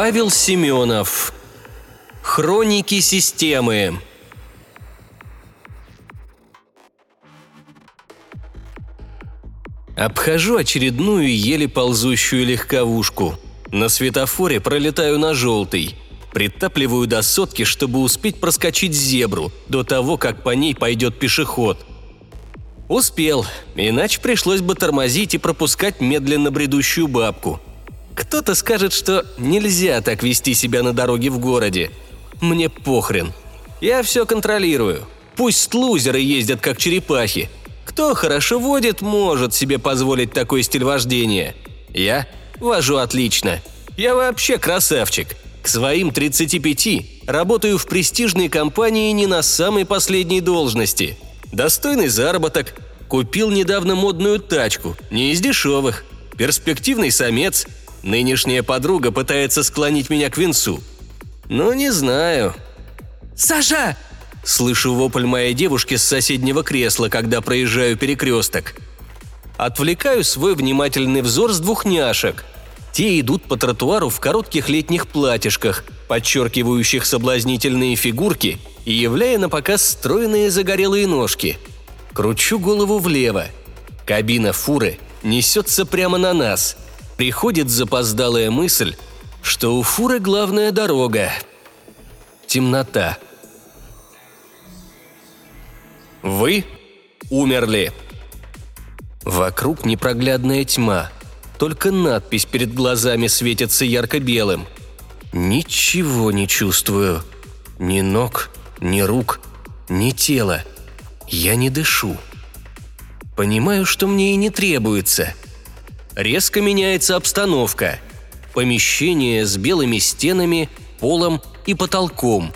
Павел Семенов. Хроники системы. Обхожу очередную еле ползущую легковушку. На светофоре пролетаю на желтый. Притапливаю до сотки, чтобы успеть проскочить зебру до того, как по ней пойдет пешеход. Успел, иначе пришлось бы тормозить и пропускать медленно бредущую бабку. Кто-то скажет, что нельзя так вести себя на дороге в городе. Мне похрен. Я все контролирую. Пусть лузеры ездят как черепахи. Кто хорошо водит, может себе позволить такой стиль вождения. Я вожу отлично. Я вообще красавчик. К своим 35 работаю в престижной компании не на самой последней должности. Достойный заработок. Купил недавно модную тачку, не из дешевых. Перспективный самец. Нынешняя подруга пытается склонить меня к венцу. Ну, не знаю. «Саша!» Слышу вопль моей девушки с соседнего кресла, когда проезжаю перекресток. Отвлекаю свой внимательный взор с двух няшек. Те идут по тротуару в коротких летних платьишках, подчеркивающих соблазнительные фигурки и являя на показ стройные загорелые ножки. Кручу голову влево. Кабина фуры несется прямо на нас. Приходит запоздалая мысль, что у фуры главная дорога. Темнота. Вы умерли. Вокруг непроглядная тьма. Только надпись перед глазами светится ярко-белым. Ничего не чувствую. Ни ног, ни рук, ни тела. Я не дышу. Понимаю, что мне и не требуется. Резко меняется обстановка. Помещение с белыми стенами, полом и потолком.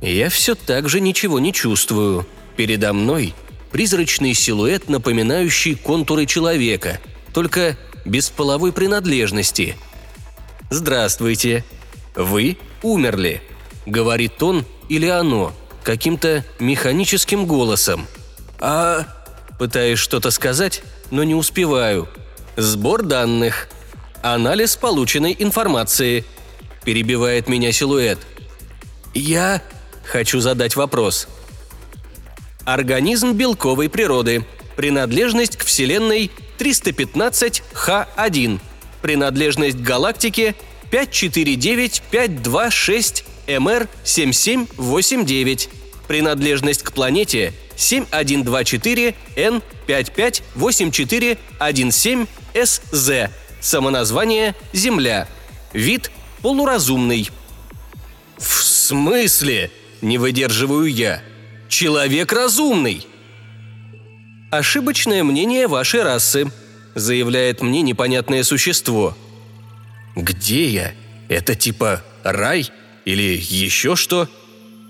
Я все так же ничего не чувствую. Передо мной призрачный силуэт, напоминающий контуры человека, только без половой принадлежности. «Здравствуйте. Вы умерли», — говорит он или оно, каким-то механическим голосом. «А...» Пытаюсь что-то сказать, но не успеваю. «Сбор данных. Анализ полученной информации», — перебивает меня силуэт. «Я...» Хочу задать вопрос. Организм белковой природы. Принадлежность к Вселенной 315Х1. Принадлежность к галактике 549526 МР7789. Принадлежность к планете 7124 N558417 Самоназвание Земля. Вид полуразумный. В смысле? Не выдерживаю я. Человек разумный. Ошибочное мнение вашей расы, заявляет мне непонятное существо. Где я? Это типа рай? Или еще что?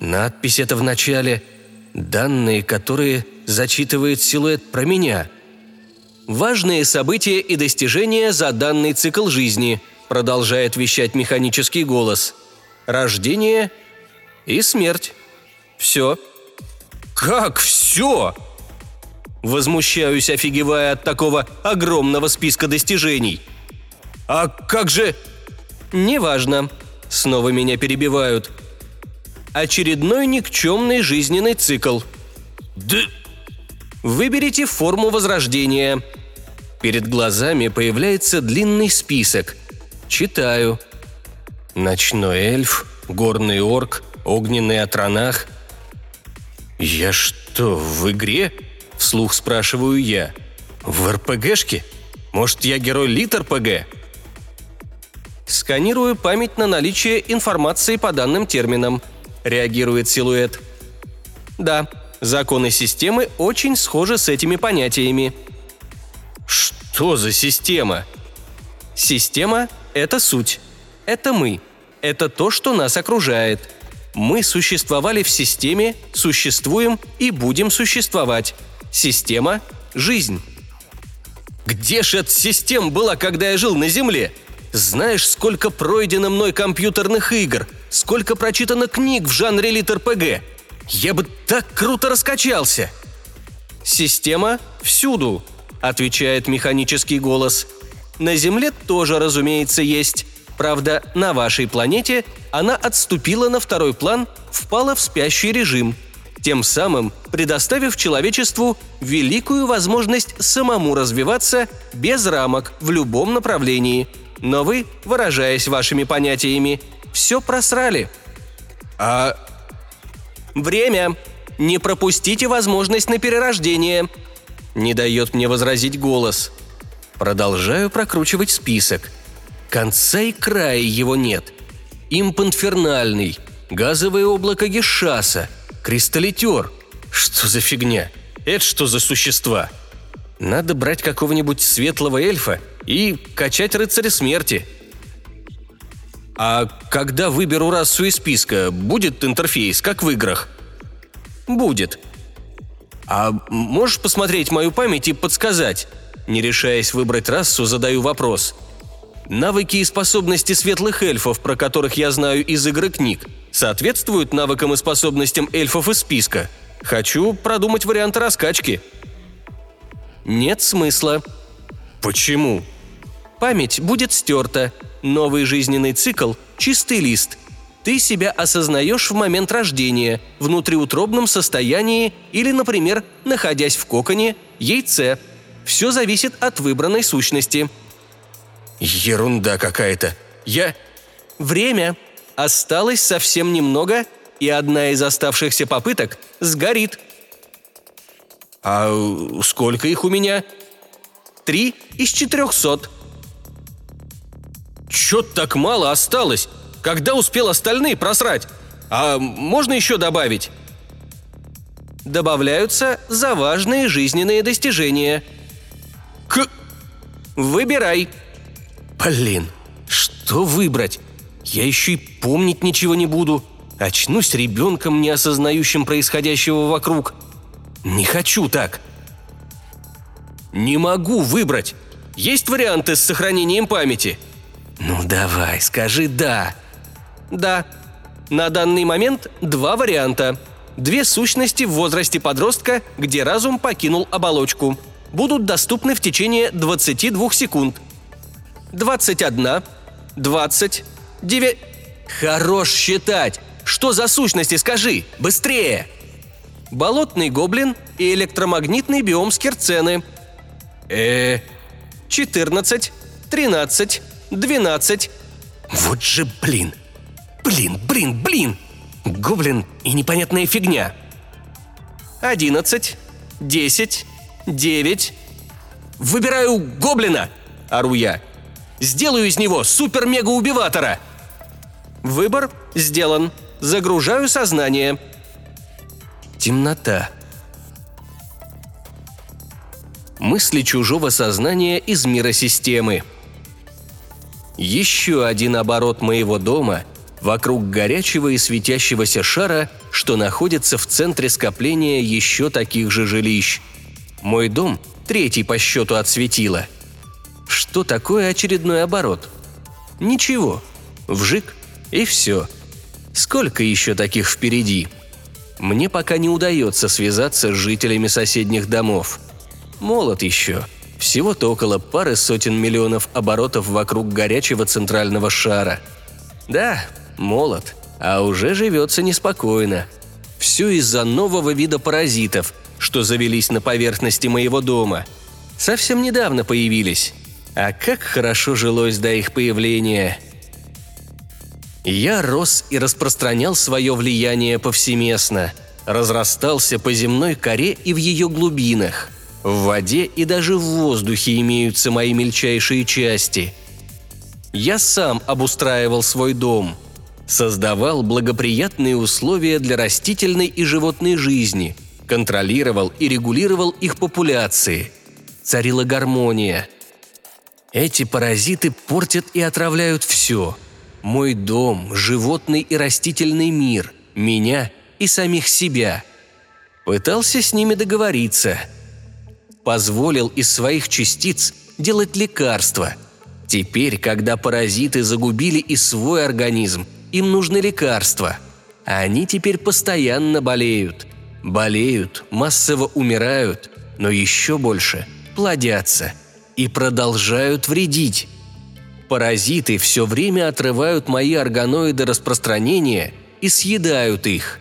Надпись это в начале. Данные, которые зачитывает силуэт про меня. Важные события и достижения за данный цикл жизни, продолжает вещать механический голос. Рождение и смерть. Все. Как все? Возмущаюсь, офигевая от такого огромного списка достижений. А как же... Неважно. Снова меня перебивают. Очередной никчемный жизненный цикл. Да... Выберите форму возрождения. Перед глазами появляется длинный список. Читаю. Ночной эльф, горный орк, огненный отронах. «Я что, в игре?» – вслух спрашиваю я. «В РПГшке? Может, я герой Лит РПГ?» Сканирую память на наличие информации по данным терминам. Реагирует силуэт. Да, законы системы очень схожи с этими понятиями. Что за система? Система – это суть. Это мы. Это то, что нас окружает. Мы существовали в системе, существуем и будем существовать. Система – жизнь. Где же эта система была, когда я жил на Земле? Знаешь, сколько пройдено мной компьютерных игр, сколько прочитано книг в жанре лит-РПГ. Я бы так круто раскачался. Система всюду, отвечает механический голос. На Земле тоже, разумеется, есть. Правда, на вашей планете она отступила на второй план, впала в спящий режим, тем самым предоставив человечеству великую возможность самому развиваться без рамок в любом направлении. Но вы, выражаясь вашими понятиями, все просрали. А... Время. Не пропустите возможность на перерождение. Не дает мне возразить голос. Продолжаю прокручивать список. Конца и края его нет. Импанфернальный, газовое облако Гешаса, кристаллитер. Что за фигня? Это что за существа? Надо брать какого-нибудь светлого эльфа и качать рыцаря смерти. А когда выберу расу из списка, будет интерфейс, как в играх? Будет. А можешь посмотреть мою память и подсказать? Не решаясь выбрать расу, задаю вопрос. Навыки и способности светлых эльфов, про которых я знаю из игры книг, соответствуют навыкам и способностям эльфов из списка. Хочу продумать варианты раскачки. Нет смысла. Почему? Память будет стерта. Новый жизненный цикл – чистый лист. Ты себя осознаешь в момент рождения, внутриутробном состоянии или, например, находясь в коконе, яйце. Все зависит от выбранной сущности. Ерунда какая-то. Я... Время. Осталось совсем немного, и одна из оставшихся попыток сгорит. А сколько их у меня? Три из четырехсот. Чё так мало осталось? Когда успел остальные просрать? А можно еще добавить? Добавляются за важные жизненные достижения. К... Выбирай. Блин, что выбрать? Я еще и помнить ничего не буду. Очнусь ребенком, не осознающим происходящего вокруг. Не хочу так. Не могу выбрать. Есть варианты с сохранением памяти? Ну давай, скажи «да». Да. На данный момент два варианта. Две сущности в возрасте подростка, где разум покинул оболочку. Будут доступны в течение 22 секунд. 21, 20, 9... Хорош считать! Что за сущности, скажи? Быстрее! Болотный гоблин и электромагнитный биом скерцены. э 14, 13, 12. Вот же блин! Блин, блин, блин! Гоблин и непонятная фигня. 11, 10, 9. Выбираю гоблина! Ору я. Сделаю из него супер-мега-убиватора! Выбор сделан. Загружаю сознание. Темнота. Мысли чужого сознания из мира системы. Еще один оборот моего дома вокруг горячего и светящегося шара, что находится в центре скопления еще таких же жилищ. Мой дом – третий по счету от светила. Что такое очередной оборот? Ничего. Вжик и все. Сколько еще таких впереди? Мне пока не удается связаться с жителями соседних домов. Молод еще. Всего-то около пары сотен миллионов оборотов вокруг горячего центрального шара. Да, молод, а уже живется неспокойно. Все из-за нового вида паразитов, что завелись на поверхности моего дома. Совсем недавно появились. А как хорошо жилось до их появления – я рос и распространял свое влияние повсеместно, разрастался по земной коре и в ее глубинах. В воде и даже в воздухе имеются мои мельчайшие части. Я сам обустраивал свой дом, создавал благоприятные условия для растительной и животной жизни, контролировал и регулировал их популяции. Царила гармония. Эти паразиты портят и отравляют все – мой дом, животный и растительный мир, меня и самих себя. Пытался с ними договориться. Позволил из своих частиц делать лекарства. Теперь, когда паразиты загубили и свой организм, им нужны лекарства. А они теперь постоянно болеют. Болеют, массово умирают, но еще больше плодятся и продолжают вредить. Паразиты все время отрывают мои органоиды распространения и съедают их.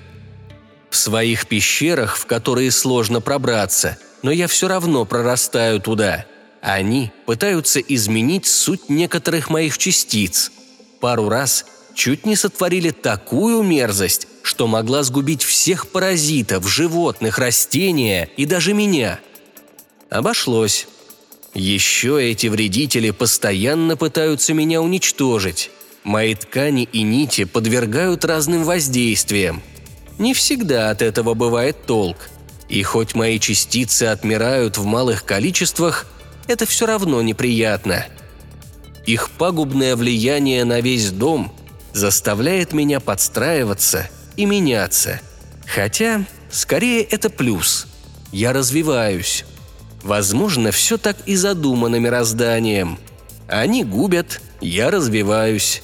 В своих пещерах, в которые сложно пробраться, но я все равно прорастаю туда. Они пытаются изменить суть некоторых моих частиц. Пару раз чуть не сотворили такую мерзость, что могла сгубить всех паразитов, животных, растения и даже меня. Обошлось. Еще эти вредители постоянно пытаются меня уничтожить. Мои ткани и нити подвергают разным воздействиям. Не всегда от этого бывает толк. И хоть мои частицы отмирают в малых количествах, это все равно неприятно. Их пагубное влияние на весь дом заставляет меня подстраиваться и меняться. Хотя, скорее, это плюс. Я развиваюсь. Возможно, все так и задумано мирозданием. Они губят, я развиваюсь.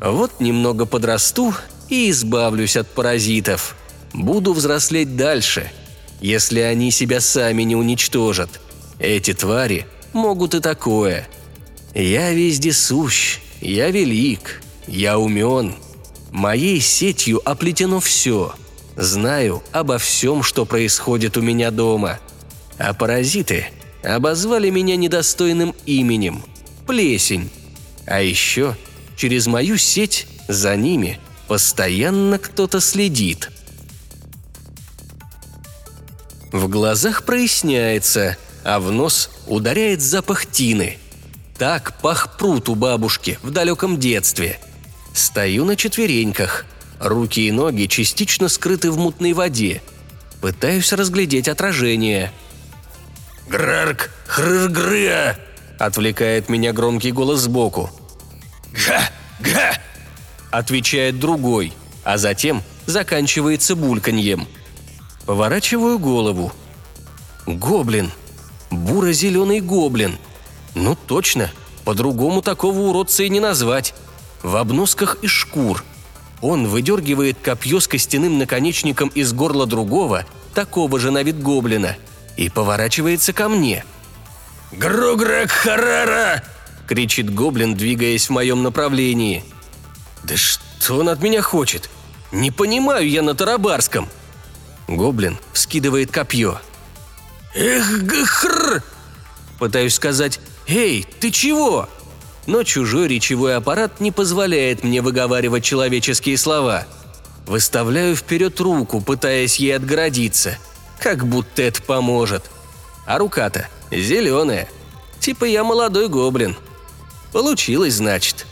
Вот немного подрасту и избавлюсь от паразитов. Буду взрослеть дальше, если они себя сами не уничтожат. Эти твари могут и такое. Я везде сущ, я велик, я умен. Моей сетью оплетено все. Знаю обо всем, что происходит у меня дома – а паразиты обозвали меня недостойным именем – плесень. А еще через мою сеть за ними постоянно кто-то следит. В глазах проясняется, а в нос ударяет запах тины. Так пах пруд у бабушки в далеком детстве. Стою на четвереньках. Руки и ноги частично скрыты в мутной воде. Пытаюсь разглядеть отражение – «Грарк хрыргрыа!» – отвлекает меня громкий голос сбоку. «Га! Га!» – отвечает другой, а затем заканчивается бульканьем. Поворачиваю голову. Гоблин. Буро-зеленый гоблин. Ну точно, по-другому такого уродца и не назвать. В обносках из шкур. Он выдергивает копье с костяным наконечником из горла другого, такого же на вид гоблина – и поворачивается ко мне. «Груграк Харара!» – кричит гоблин, двигаясь в моем направлении. «Да что он от меня хочет? Не понимаю я на тарабарском!» Гоблин вскидывает копье. «Эх, гхр!» Пытаюсь сказать «Эй, ты чего?» Но чужой речевой аппарат не позволяет мне выговаривать человеческие слова. Выставляю вперед руку, пытаясь ей отгородиться – как будто это поможет. А рука-то зеленая. Типа я молодой гоблин. Получилось, значит.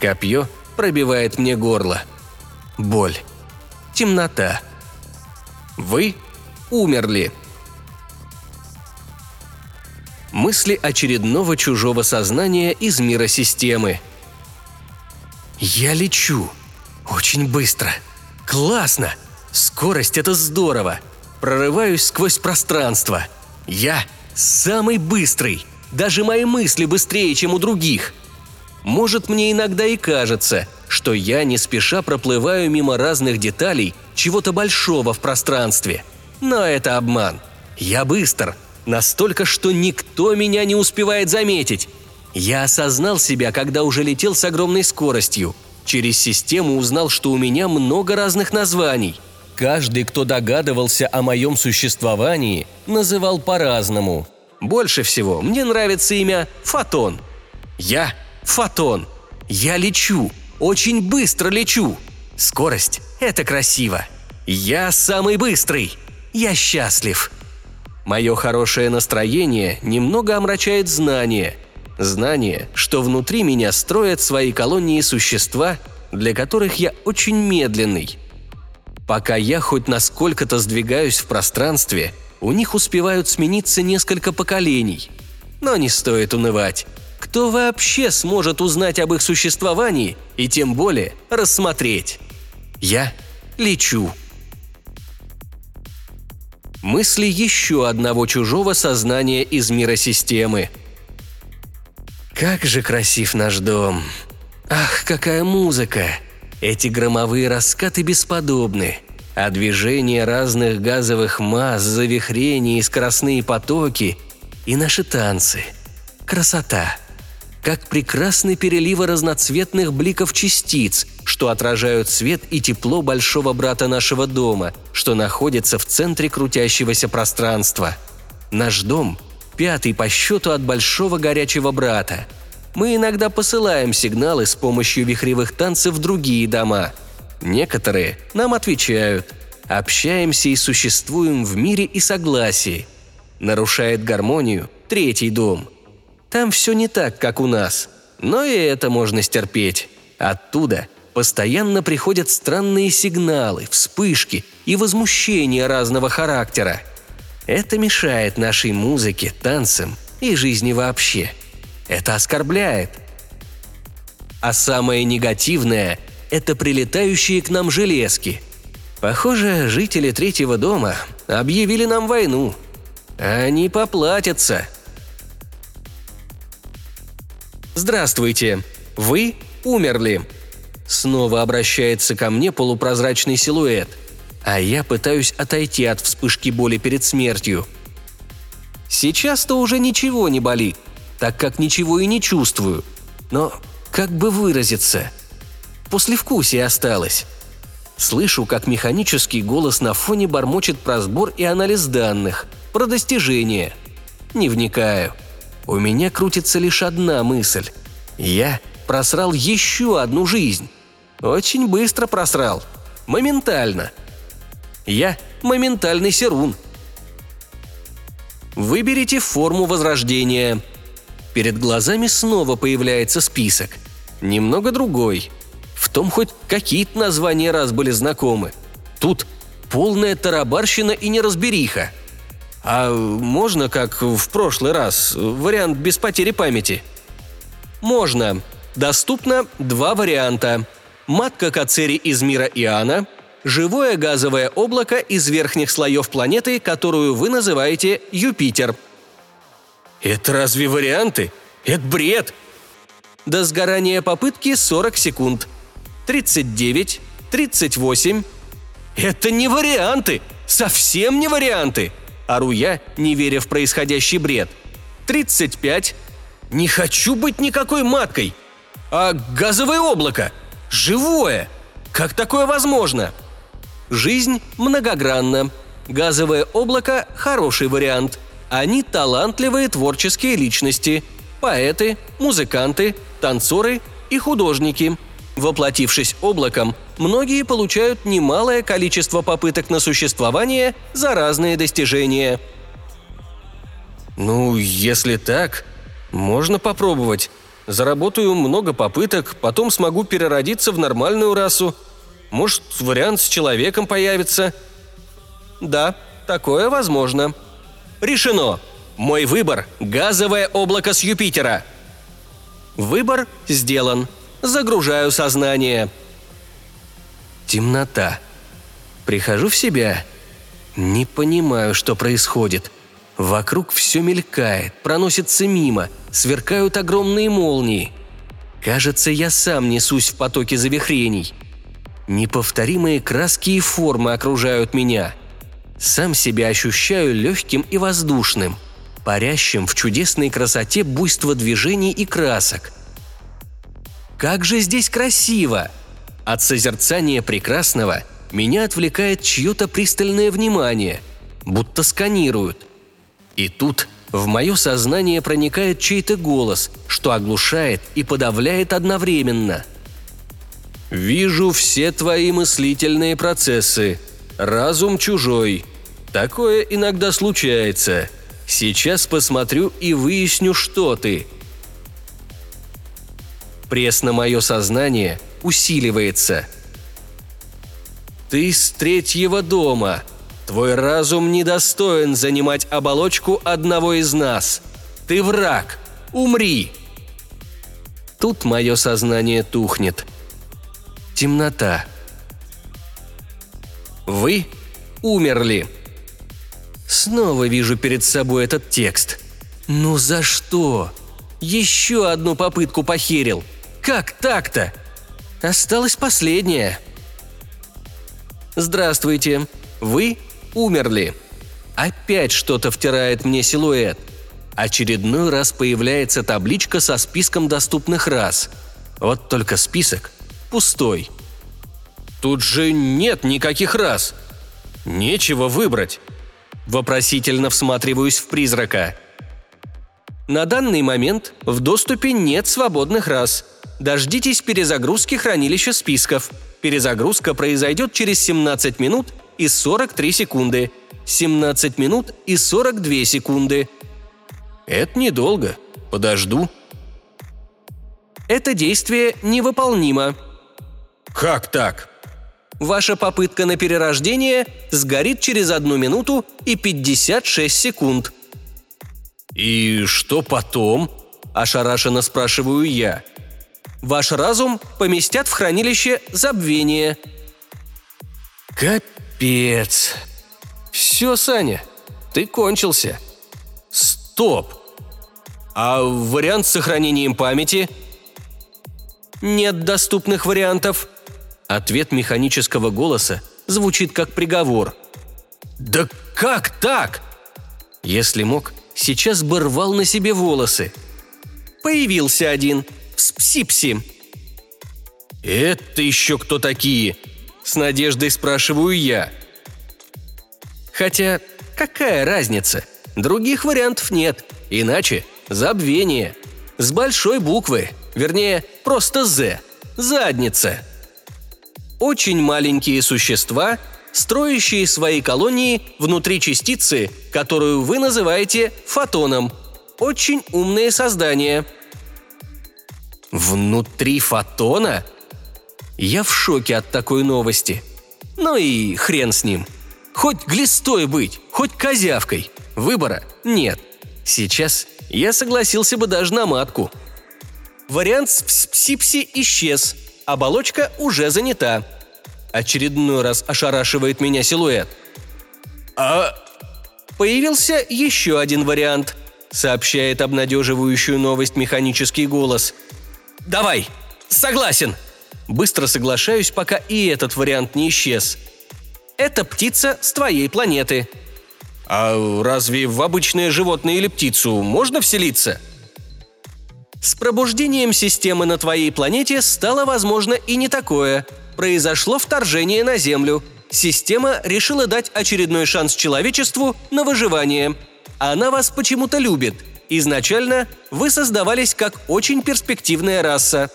Копье пробивает мне горло. Боль. Темнота. Вы умерли. Мысли очередного чужого сознания из мира системы. Я лечу. Очень быстро. Классно. Скорость – это здорово прорываюсь сквозь пространство. Я самый быстрый. Даже мои мысли быстрее, чем у других. Может, мне иногда и кажется, что я не спеша проплываю мимо разных деталей чего-то большого в пространстве. Но это обман. Я быстр. Настолько, что никто меня не успевает заметить. Я осознал себя, когда уже летел с огромной скоростью. Через систему узнал, что у меня много разных названий – Каждый, кто догадывался о моем существовании, называл по-разному. Больше всего мне нравится имя Фотон. Я Фотон. Я лечу. Очень быстро лечу. Скорость – это красиво. Я самый быстрый. Я счастлив. Мое хорошее настроение немного омрачает знание. Знание, что внутри меня строят свои колонии существа, для которых я очень медленный – Пока я хоть насколько-то сдвигаюсь в пространстве, у них успевают смениться несколько поколений. Но не стоит унывать. Кто вообще сможет узнать об их существовании и тем более рассмотреть? Я лечу. Мысли еще одного чужого сознания из мира системы. Как же красив наш дом. Ах, какая музыка! Эти громовые раскаты бесподобны, а движения разных газовых масс, завихрения и скоростные потоки и наши танцы. Красота. как прекрасны переливы разноцветных бликов частиц, что отражают свет и тепло большого брата нашего дома, что находится в центре крутящегося пространства. Наш дом – пятый по счету от большого горячего брата. Мы иногда посылаем сигналы с помощью вихревых танцев в другие дома. Некоторые нам отвечают. Общаемся и существуем в мире и согласии. Нарушает гармонию третий дом – там все не так, как у нас. Но и это можно стерпеть. Оттуда постоянно приходят странные сигналы, вспышки и возмущения разного характера. Это мешает нашей музыке, танцам и жизни вообще. Это оскорбляет. А самое негативное – это прилетающие к нам железки. Похоже, жители третьего дома объявили нам войну. Они поплатятся – «Здравствуйте! Вы умерли!» Снова обращается ко мне полупрозрачный силуэт, а я пытаюсь отойти от вспышки боли перед смертью. Сейчас-то уже ничего не болит, так как ничего и не чувствую. Но как бы выразиться? Послевкусие осталось. Слышу, как механический голос на фоне бормочет про сбор и анализ данных, про достижения. Не вникаю – у меня крутится лишь одна мысль. Я просрал еще одну жизнь. Очень быстро просрал. Моментально. Я моментальный серун. Выберите форму возрождения. Перед глазами снова появляется список. Немного другой. В том хоть какие-то названия раз были знакомы. Тут полная тарабарщина и неразбериха – а можно, как в прошлый раз, вариант без потери памяти? Можно. Доступно два варианта. Матка Кацери из мира Иоанна, живое газовое облако из верхних слоев планеты, которую вы называете Юпитер. Это разве варианты? Это бред! До сгорания попытки 40 секунд. 39, 38. Это не варианты! Совсем не варианты! Ору я, не веря в происходящий бред. «Тридцать пять. Не хочу быть никакой маткой. А газовое облако? Живое! Как такое возможно?» Жизнь многогранна. Газовое облако – хороший вариант. Они талантливые творческие личности. Поэты, музыканты, танцоры и художники – Воплотившись облаком, многие получают немалое количество попыток на существование за разные достижения. Ну, если так, можно попробовать. Заработаю много попыток, потом смогу переродиться в нормальную расу. Может, вариант с человеком появится. Да, такое возможно. Решено. Мой выбор – газовое облако с Юпитера. Выбор сделан – Загружаю сознание. Темнота. Прихожу в себя. Не понимаю, что происходит. Вокруг все мелькает, проносится мимо, сверкают огромные молнии. Кажется, я сам несусь в потоке завихрений. Неповторимые краски и формы окружают меня. Сам себя ощущаю легким и воздушным, парящим в чудесной красоте буйства движений и красок – как же здесь красиво! От созерцания прекрасного меня отвлекает чье-то пристальное внимание, будто сканируют. И тут в мое сознание проникает чей-то голос, что оглушает и подавляет одновременно. «Вижу все твои мыслительные процессы. Разум чужой. Такое иногда случается. Сейчас посмотрю и выясню, что ты. Пресс на мое сознание усиливается. «Ты с третьего дома. Твой разум недостоин занимать оболочку одного из нас. Ты враг. Умри!» Тут мое сознание тухнет. Темнота. Вы умерли. Снова вижу перед собой этот текст. Ну за что? Еще одну попытку похерил – как так-то? Осталось последнее. Здравствуйте. Вы умерли. Опять что-то втирает мне силуэт. Очередной раз появляется табличка со списком доступных рас. Вот только список пустой. Тут же нет никаких рас. Нечего выбрать. Вопросительно всматриваюсь в призрака. На данный момент в доступе нет свободных рас. Дождитесь перезагрузки хранилища списков. Перезагрузка произойдет через 17 минут и 43 секунды. 17 минут и 42 секунды. Это недолго. Подожду. Это действие невыполнимо. Как так? Ваша попытка на перерождение сгорит через одну минуту и 56 секунд. «И что потом?» – ошарашенно спрашиваю я. «Ваш разум поместят в хранилище забвения». «Капец!» «Все, Саня, ты кончился». «Стоп! А вариант с сохранением памяти?» «Нет доступных вариантов», Ответ механического голоса звучит как приговор. «Да как так?» Если мог, сейчас бы рвал на себе волосы. Появился один. Спсипси. «Это еще кто такие?» С надеждой спрашиваю я. Хотя, какая разница? Других вариантов нет. Иначе забвение. С большой буквы. Вернее, просто «З». Задница очень маленькие существа, строящие свои колонии внутри частицы, которую вы называете фотоном. Очень умные создания. Внутри фотона? Я в шоке от такой новости. Ну и хрен с ним. Хоть глистой быть, хоть козявкой. Выбора нет. Сейчас я согласился бы даже на матку. Вариант с псипси исчез – Оболочка уже занята. Очередной раз ошарашивает меня силуэт. А... Появился еще один вариант, сообщает обнадеживающую новость механический голос. «Давай! Согласен!» Быстро соглашаюсь, пока и этот вариант не исчез. Это птица с твоей планеты. А разве в обычное животное или птицу можно вселиться? С пробуждением системы на твоей планете стало возможно и не такое. Произошло вторжение на Землю. Система решила дать очередной шанс человечеству на выживание. Она вас почему-то любит. Изначально вы создавались как очень перспективная раса.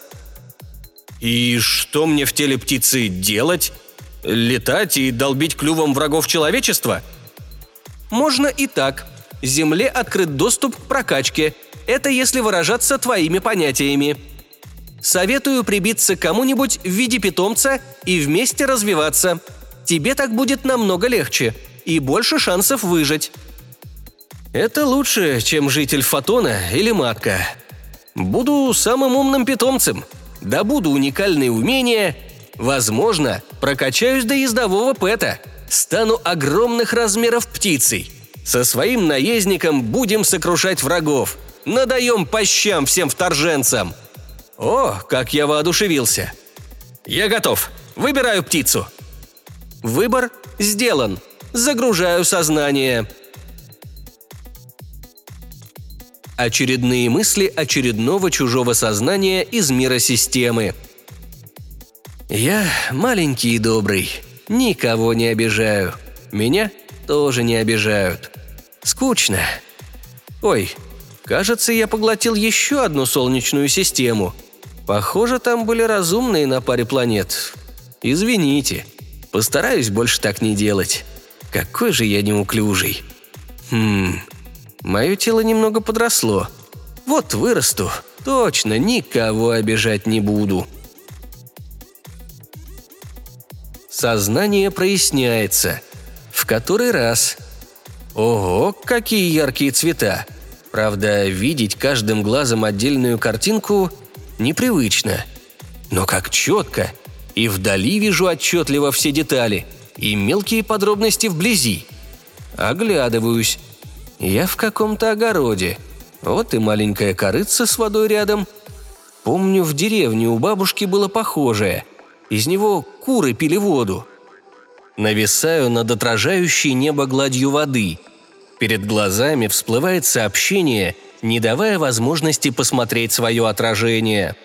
И что мне в теле птицы делать? Летать и долбить клювом врагов человечества? Можно и так. Земле открыт доступ к прокачке – это если выражаться твоими понятиями. Советую прибиться к кому-нибудь в виде питомца и вместе развиваться. Тебе так будет намного легче и больше шансов выжить. Это лучше, чем житель фотона или матка. Буду самым умным питомцем. Добуду уникальные умения. Возможно, прокачаюсь до ездового пэта. Стану огромных размеров птицей. Со своим наездником будем сокрушать врагов – Надаем по щам всем вторженцам!» О, как я воодушевился! «Я готов! Выбираю птицу!» Выбор сделан. Загружаю сознание. Очередные мысли очередного чужого сознания из мира системы. Я маленький и добрый. Никого не обижаю. Меня тоже не обижают. Скучно. Ой, Кажется, я поглотил еще одну солнечную систему. Похоже, там были разумные на паре планет. Извините. Постараюсь больше так не делать. Какой же я неуклюжий. Хм, мое тело немного подросло. Вот вырасту, точно никого обижать не буду. Сознание проясняется. В который раз? Ого, какие яркие цвета! Правда, видеть каждым глазом отдельную картинку непривычно. Но как четко. И вдали вижу отчетливо все детали. И мелкие подробности вблизи. Оглядываюсь. Я в каком-то огороде. Вот и маленькая корыца с водой рядом. Помню, в деревне у бабушки было похожее. Из него куры пили воду. Нависаю над отражающей небо гладью воды – Перед глазами всплывает сообщение, не давая возможности посмотреть свое отражение.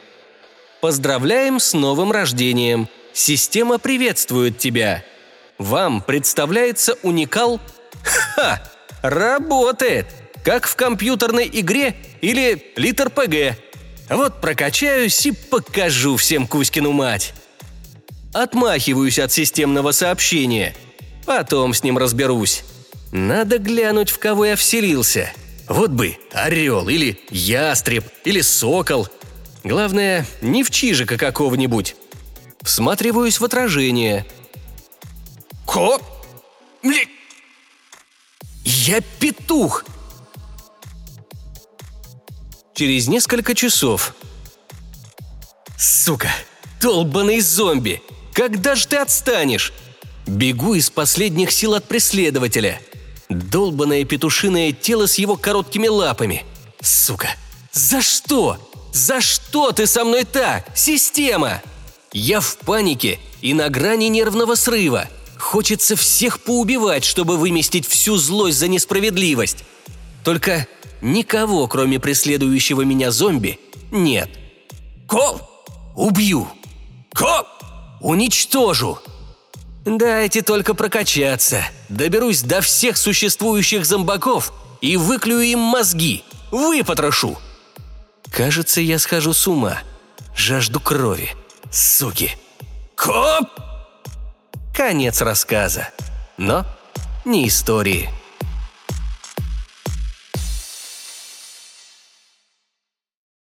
«Поздравляем с новым рождением! Система приветствует тебя! Вам представляется уникал... Ха! Работает! Как в компьютерной игре или литр ПГ. Вот прокачаюсь и покажу всем Кузькину мать!» Отмахиваюсь от системного сообщения. Потом с ним разберусь. Надо глянуть, в кого я вселился. Вот бы орел или ястреб или сокол. Главное, не в чижика какого-нибудь. Всматриваюсь в отражение. Ко? Бли... Я петух! Через несколько часов. Сука, долбаный зомби! Когда же ты отстанешь? Бегу из последних сил от преследователя. Долбанное петушиное тело с его короткими лапами. Сука, за что? За что ты со мной так? Система! Я в панике и на грани нервного срыва. Хочется всех поубивать, чтобы выместить всю злость за несправедливость. Только никого, кроме преследующего меня зомби, нет. Коп! Убью! Коп! Уничтожу! Дайте только прокачаться. Доберусь до всех существующих зомбаков и выклюю им мозги. Выпотрошу. Кажется, я схожу с ума. Жажду крови. Суки. Коп! Конец рассказа. Но не истории.